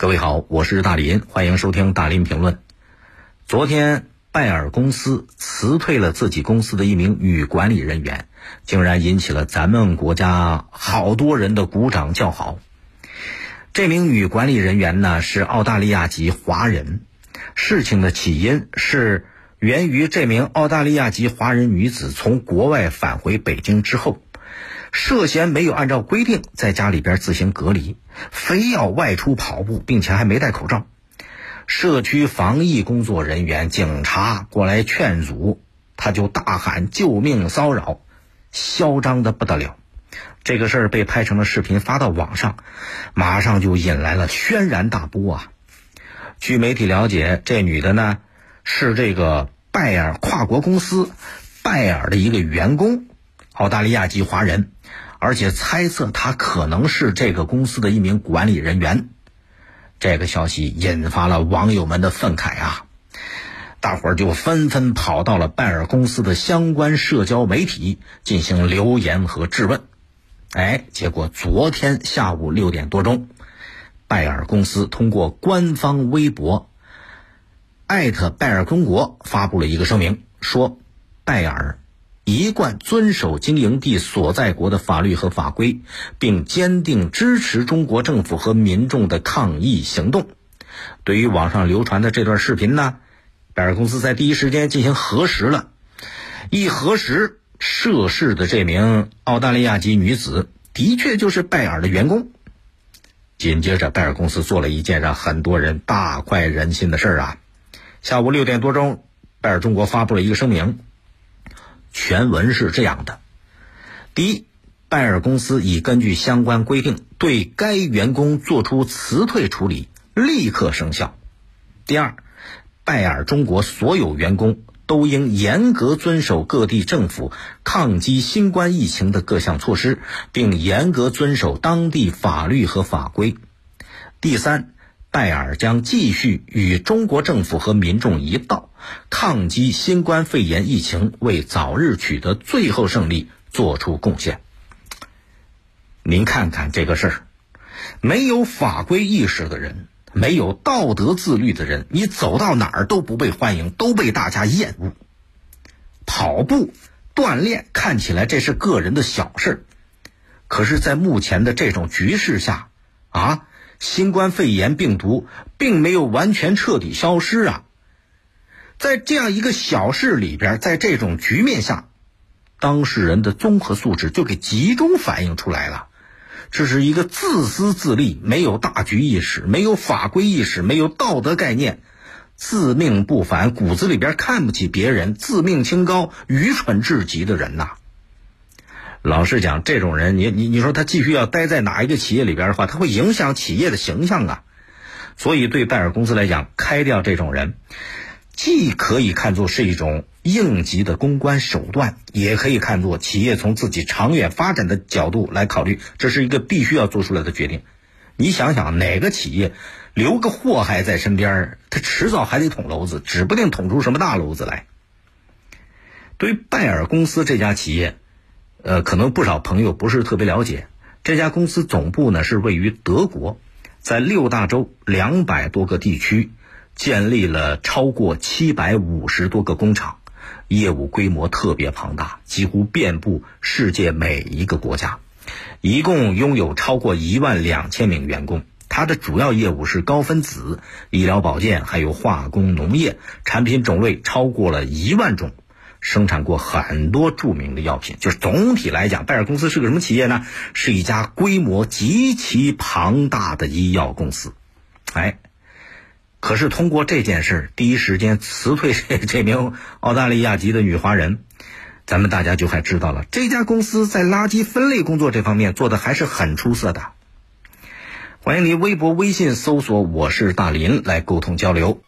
各位好，我是大林，欢迎收听大林评论。昨天，拜耳公司辞退了自己公司的一名女管理人员，竟然引起了咱们国家好多人的鼓掌叫好。这名女管理人员呢是澳大利亚籍华人，事情的起因是源于这名澳大利亚籍华人女子从国外返回北京之后。涉嫌没有按照规定在家里边自行隔离，非要外出跑步，并且还没戴口罩。社区防疫工作人员、警察过来劝阻，他就大喊救命骚扰，嚣张的不得了。这个事儿被拍成了视频发到网上，马上就引来了轩然大波啊！据媒体了解，这女的呢是这个拜耳跨国公司拜耳的一个员工。澳大利亚籍华人，而且猜测他可能是这个公司的一名管理人员。这个消息引发了网友们的愤慨啊！大伙儿就纷纷跑到了拜耳公司的相关社交媒体进行留言和质问。哎，结果昨天下午六点多钟，拜耳公司通过官方微博艾特拜耳中国发布了一个声明，说拜耳。一贯遵守经营地所在国的法律和法规，并坚定支持中国政府和民众的抗议行动。对于网上流传的这段视频呢，拜耳公司在第一时间进行核实了，一核实，涉事的这名澳大利亚籍女子的确就是拜耳的员工。紧接着，拜耳公司做了一件让很多人大快人心的事儿啊！下午六点多钟，拜耳中国发布了一个声明。全文是这样的：第一，拜耳公司已根据相关规定对该员工作出辞退处理，立刻生效。第二，拜耳中国所有员工都应严格遵守各地政府抗击新冠疫情的各项措施，并严格遵守当地法律和法规。第三。拜耳将继续与中国政府和民众一道，抗击新冠肺炎疫情，为早日取得最后胜利做出贡献。您看看这个事儿，没有法规意识的人，没有道德自律的人，你走到哪儿都不被欢迎，都被大家厌恶。跑步锻炼看起来这是个人的小事儿，可是，在目前的这种局势下，啊。新冠肺炎病毒并没有完全彻底消失啊，在这样一个小事里边，在这种局面下，当事人的综合素质就给集中反映出来了。这是一个自私自利、没有大局意识、没有法规意识、没有道德概念、自命不凡、骨子里边看不起别人、自命清高、愚蠢至极的人呐。老实讲，这种人，你你你说他继续要待在哪一个企业里边的话，他会影响企业的形象啊。所以，对拜耳公司来讲，开掉这种人，既可以看作是一种应急的公关手段，也可以看作企业从自己长远发展的角度来考虑，这是一个必须要做出来的决定。你想想，哪个企业留个祸害在身边，他迟早还得捅娄子，指不定捅出什么大娄子来。对拜耳公司这家企业。呃，可能不少朋友不是特别了解，这家公司总部呢是位于德国，在六大洲两百多个地区建立了超过七百五十多个工厂，业务规模特别庞大，几乎遍布世界每一个国家，一共拥有超过一万两千名员工。它的主要业务是高分子、医疗保健，还有化工、农业，产品种类超过了一万种。生产过很多著名的药品，就是总体来讲，拜耳公司是个什么企业呢？是一家规模极其庞大的医药公司。哎，可是通过这件事，第一时间辞退这这名澳大利亚籍的女华人，咱们大家就还知道了，这家公司在垃圾分类工作这方面做的还是很出色的。欢迎您微博、微信搜索“我是大林”来沟通交流。